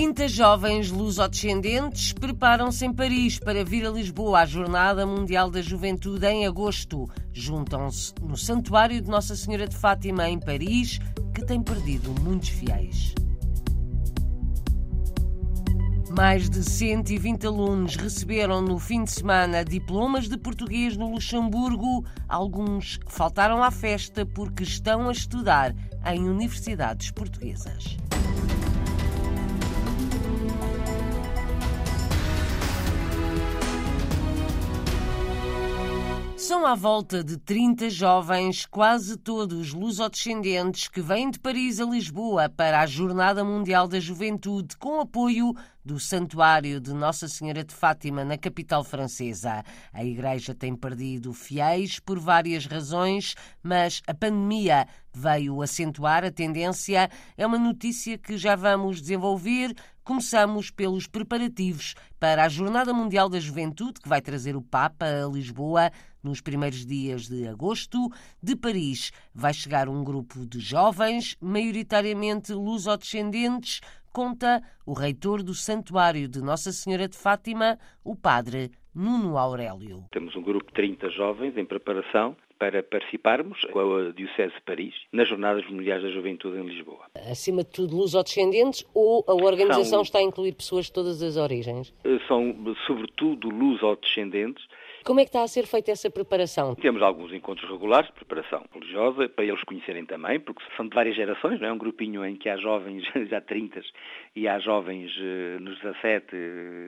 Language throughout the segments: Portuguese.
30 jovens lusodescendentes preparam-se em Paris para vir a Lisboa à Jornada Mundial da Juventude em agosto. Juntam-se no Santuário de Nossa Senhora de Fátima em Paris, que tem perdido muitos fiéis. Mais de 120 alunos receberam no fim de semana diplomas de português no Luxemburgo. Alguns faltaram à festa porque estão a estudar em universidades portuguesas. São à volta de 30 jovens, quase todos lusodescendentes, que vêm de Paris a Lisboa para a Jornada Mundial da Juventude, com apoio do Santuário de Nossa Senhora de Fátima, na capital francesa. A Igreja tem perdido fiéis por várias razões, mas a pandemia veio acentuar a tendência. É uma notícia que já vamos desenvolver. Começamos pelos preparativos para a Jornada Mundial da Juventude, que vai trazer o Papa a Lisboa nos primeiros dias de agosto. De Paris vai chegar um grupo de jovens, maioritariamente lusodescendentes, conta o reitor do Santuário de Nossa Senhora de Fátima, o padre Nuno Aurélio. Temos um grupo de 30 jovens em preparação para participarmos com a Diocese de Paris nas Jornadas Mundiais da Juventude em Lisboa. Acima de tudo, lusodescendentes ou a organização são, está a incluir pessoas de todas as origens? Eh, são, sobretudo, lusodescendentes como é que está a ser feita essa preparação? Temos alguns encontros regulares de preparação religiosa, para eles conhecerem também, porque são de várias gerações, não é? Um grupinho em que há jovens já 30 e há jovens eh, nos 17,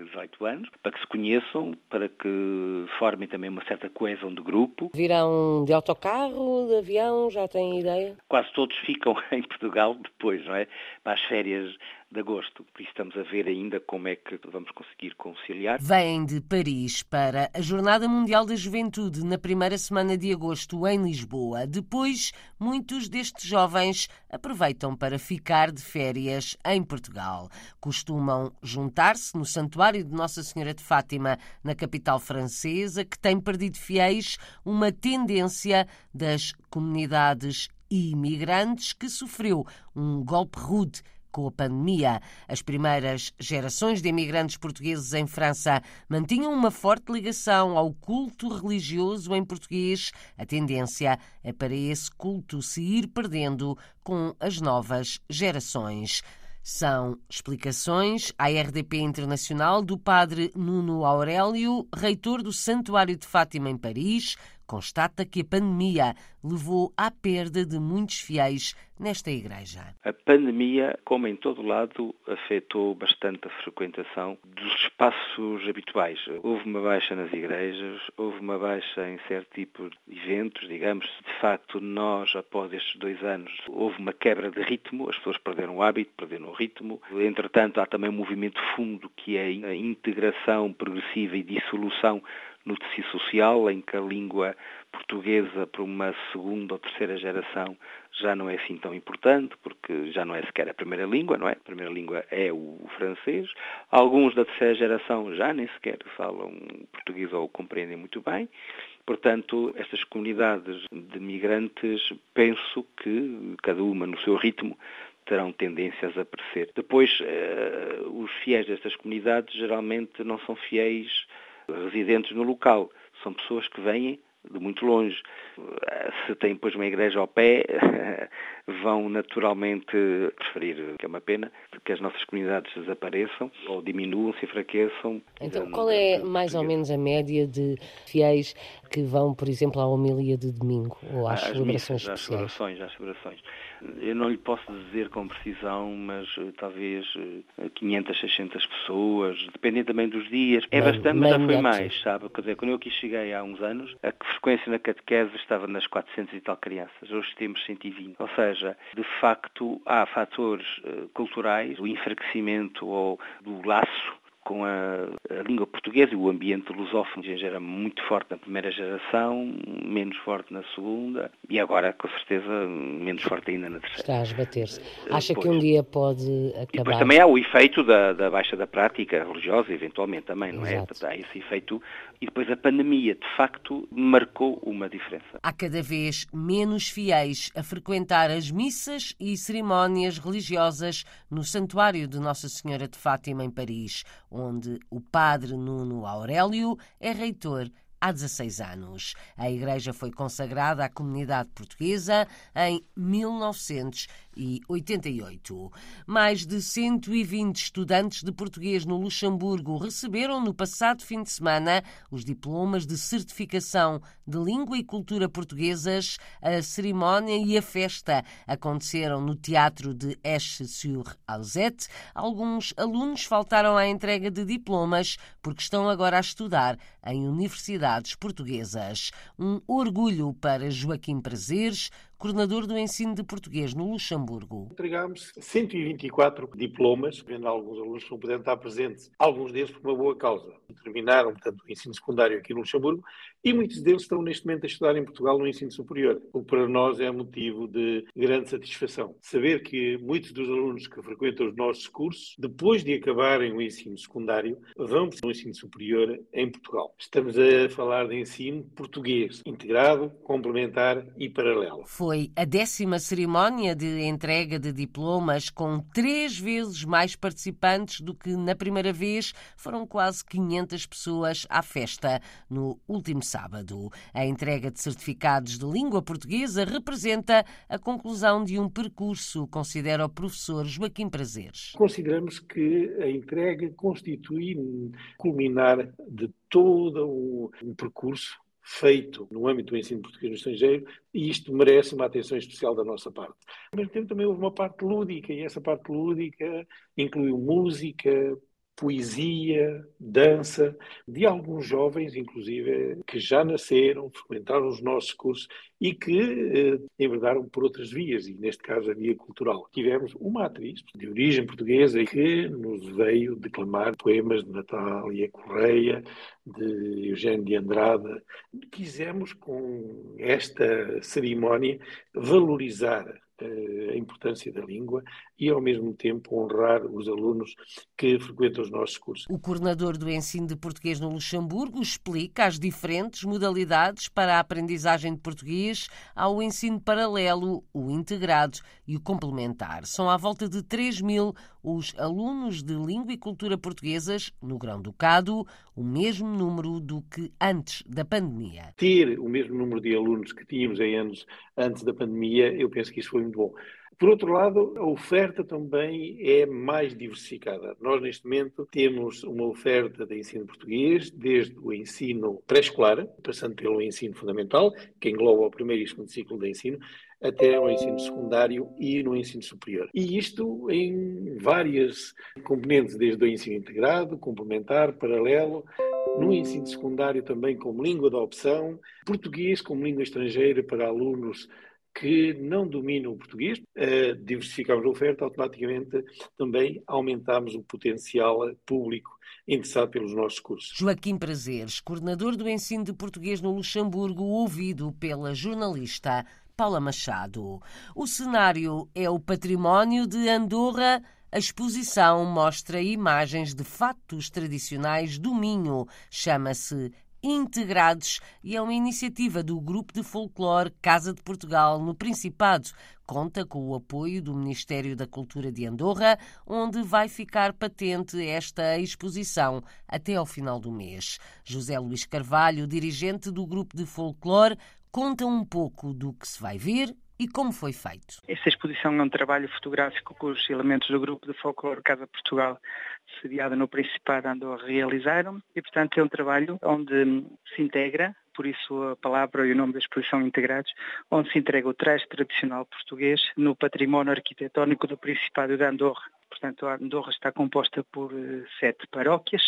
18 anos, para que se conheçam, para que formem também uma certa coesão de grupo. Virão de autocarro, de avião, já têm ideia? Quase todos ficam em Portugal depois, não é? Para as férias de agosto. Por isso estamos a ver ainda como é que vamos conseguir conciliar. Vêm de Paris para a Jornada Mundial da Juventude na primeira semana de agosto em Lisboa. Depois, muitos destes jovens aproveitam para ficar de férias em Portugal. Costumam juntar-se no Santuário de Nossa Senhora de Fátima, na capital francesa, que tem perdido fiéis, uma tendência das comunidades imigrantes que sofreu um golpe rude com a pandemia. As primeiras gerações de imigrantes portugueses em França mantinham uma forte ligação ao culto religioso em português. A tendência é para esse culto se ir perdendo com as novas gerações. São explicações à RDP Internacional do padre Nuno Aurélio, reitor do Santuário de Fátima em Paris, constata que a pandemia levou à perda de muitos fiéis nesta igreja. A pandemia, como em todo lado, afetou bastante a frequentação dos espaços habituais. Houve uma baixa nas igrejas, houve uma baixa em certo tipo de eventos, digamos. De facto, nós, após estes dois anos, houve uma quebra de ritmo, as pessoas perderam o hábito, perderam o ritmo. Entretanto, há também um movimento fundo que é a integração progressiva e dissolução no tecido social, em que a língua portuguesa para uma segunda ou terceira geração já não é assim tão importante, porque já não é sequer a primeira língua, não é? A primeira língua é o francês. Alguns da terceira geração já nem sequer falam português ou compreendem muito bem. Portanto, estas comunidades de migrantes, penso que, cada uma no seu ritmo, terão tendências a aparecer. Depois, uh, os fiéis destas comunidades geralmente não são fiéis residentes no local. São pessoas que vêm de muito longe. Se tem depois uma igreja ao pé, vão naturalmente preferir, que é uma pena, que as nossas comunidades desapareçam ou diminuam, se enfraqueçam. Então, qual é mais ou menos a média de fiéis que vão, por exemplo, à homilia de domingo ou às, às celebrações missas, especiais? Às celebrações, às celebrações. Eu não lhe posso dizer com precisão, mas uh, talvez uh, 500, 600 pessoas, dependendo também dos dias. É bem, bastante, mas já foi mais, sabe? Quer dizer, quando eu aqui cheguei há uns anos, a frequência na catequese estava nas 400 e tal crianças. Hoje temos 120. Ou seja, de facto, há fatores uh, culturais, o enfraquecimento ou do laço com a, a, língua portuguesa e o ambiente lusófono já era muito forte na primeira geração, menos forte na segunda e agora, com certeza, menos forte ainda na terceira. Está a esbater-se. Eh, Acha pois. que um dia pode acabar? E depois também há o efeito da, da baixa da prática religiosa, eventualmente também, não é? Exato. é? Há esse efeito. E depois a pandemia, de facto, marcou uma diferença. Há cada vez menos fiéis a frequentar as missas e cerimónias religiosas no Santuário de Nossa Senhora de Fátima, em Paris onde o padre Nuno Aurélio é reitor há 16 anos. A igreja foi consagrada à comunidade portuguesa em 1988. Mais de 120 estudantes de português no Luxemburgo receberam no passado fim de semana os diplomas de certificação de língua e cultura portuguesas. A cerimónia e a festa aconteceram no Teatro de Esch-sur-Alzette. Alguns alunos faltaram à entrega de diplomas porque estão agora a estudar em universidades universidades portuguesas. Um orgulho para Joaquim Prazeres, coordenador do ensino de português no Luxemburgo. Entregámos 124 diplomas, vendo alguns alunos que não puderam estar presentes, alguns deles por uma boa causa. Terminaram, portanto, o ensino secundário aqui no Luxemburgo e muitos deles estão neste momento a estudar em Portugal no ensino superior, o que para nós é motivo de grande satisfação. Saber que muitos dos alunos que frequentam os nossos cursos, depois de acabarem o ensino secundário, vão para o ensino superior em Portugal. Estamos a falar de ensino português, integrado, complementar e paralelo. Foi foi a décima cerimónia de entrega de diplomas, com três vezes mais participantes do que na primeira vez. Foram quase 500 pessoas à festa no último sábado. A entrega de certificados de língua portuguesa representa a conclusão de um percurso, considera o professor Joaquim Prazeres. Consideramos que a entrega constitui culminar de todo um percurso feito no âmbito do ensino português no estrangeiro e isto merece uma atenção especial da nossa parte. Ao mesmo tempo também houve uma parte lúdica e essa parte lúdica incluiu música, poesia, dança, de alguns jovens, inclusive, que já nasceram, frequentaram os nossos cursos e que eh, enverdaram por outras vias, e neste caso a via cultural. Tivemos uma atriz de origem portuguesa que nos veio declamar poemas de Natália Correia, de Eugênio de Andrade. Quisemos, com esta cerimónia, valorizar a importância da língua e, ao mesmo tempo, honrar os alunos que frequentam os nossos cursos. O coordenador do ensino de português no Luxemburgo explica as diferentes modalidades para a aprendizagem de português ao ensino paralelo, o integrado e o complementar. São à volta de 3 mil os alunos de língua e cultura portuguesas no Grão-Ducado, o mesmo número do que antes da pandemia. Ter o mesmo número de alunos que tínhamos em anos antes da pandemia, eu penso que isso foi muito bom. Por outro lado, a oferta também é mais diversificada. Nós, neste momento, temos uma oferta de ensino português, desde o ensino pré-escolar, passando pelo ensino fundamental, que engloba o primeiro e segundo ciclo de ensino, até o ensino secundário e no ensino superior. E isto em várias componentes, desde o ensino integrado, complementar, paralelo, no ensino secundário também como língua de opção, português como língua estrangeira para alunos que não dominam o português, uh, diversificamos a oferta, automaticamente também aumentamos o potencial público interessado pelos nossos cursos. Joaquim Prazeres, coordenador do ensino de português no Luxemburgo, ouvido pela jornalista Paula Machado. O cenário é o património de Andorra. A exposição mostra imagens de fatos tradicionais do Minho. Chama-se integrados e é uma iniciativa do Grupo de Folclore Casa de Portugal no Principado. Conta com o apoio do Ministério da Cultura de Andorra, onde vai ficar patente esta exposição até ao final do mês. José Luís Carvalho, dirigente do Grupo de Folclore, conta um pouco do que se vai ver e como foi feito. Esta exposição é um trabalho fotográfico que os elementos do grupo de folclore Casa Portugal, sediada no Principado, Andorra, realizaram e, portanto, é um trabalho onde se integra por isso a palavra e o nome da exposição integrados, onde se entrega o traje tradicional português no património arquitetónico do Principado de Andorra. Portanto, a Andorra está composta por eh, sete paróquias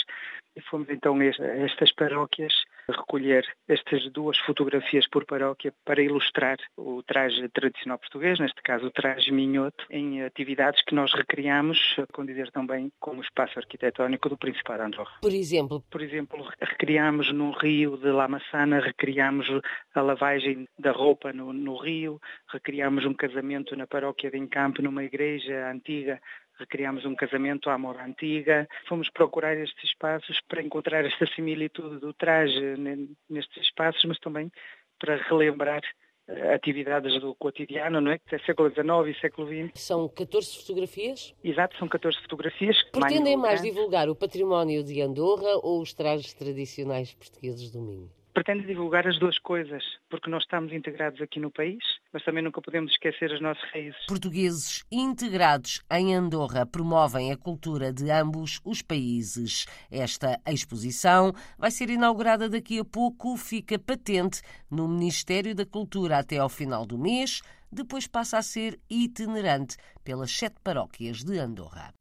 e fomos então a estas paróquias recolher estas duas fotografias por paróquia para ilustrar o traje tradicional português, neste caso o traje minhoto, em atividades que nós recriamos, com dizer também como o espaço arquitetónico do Principado de Andorra. Por exemplo? Por exemplo, recriamos no rio de Lamaçana, recriamos a lavagem da roupa no, no rio, recriamos um casamento na paróquia de Encampo, numa igreja antiga, recriámos um casamento à moda antiga. Fomos procurar estes espaços para encontrar esta similitude do traje nestes espaços, mas também para relembrar eh, atividades do cotidiano, não é? Que é século XIX e século XX. São 14 fotografias? Exato, são 14 fotografias. Pretendem mais divulgar o património de Andorra ou os trajes tradicionais portugueses do Minho? Pretende divulgar as duas coisas, porque nós estamos integrados aqui no país, mas também nunca podemos esquecer as nossas raízes. Portugueses integrados em Andorra promovem a cultura de ambos os países. Esta exposição vai ser inaugurada daqui a pouco, fica patente no Ministério da Cultura até ao final do mês, depois passa a ser itinerante pelas sete paróquias de Andorra.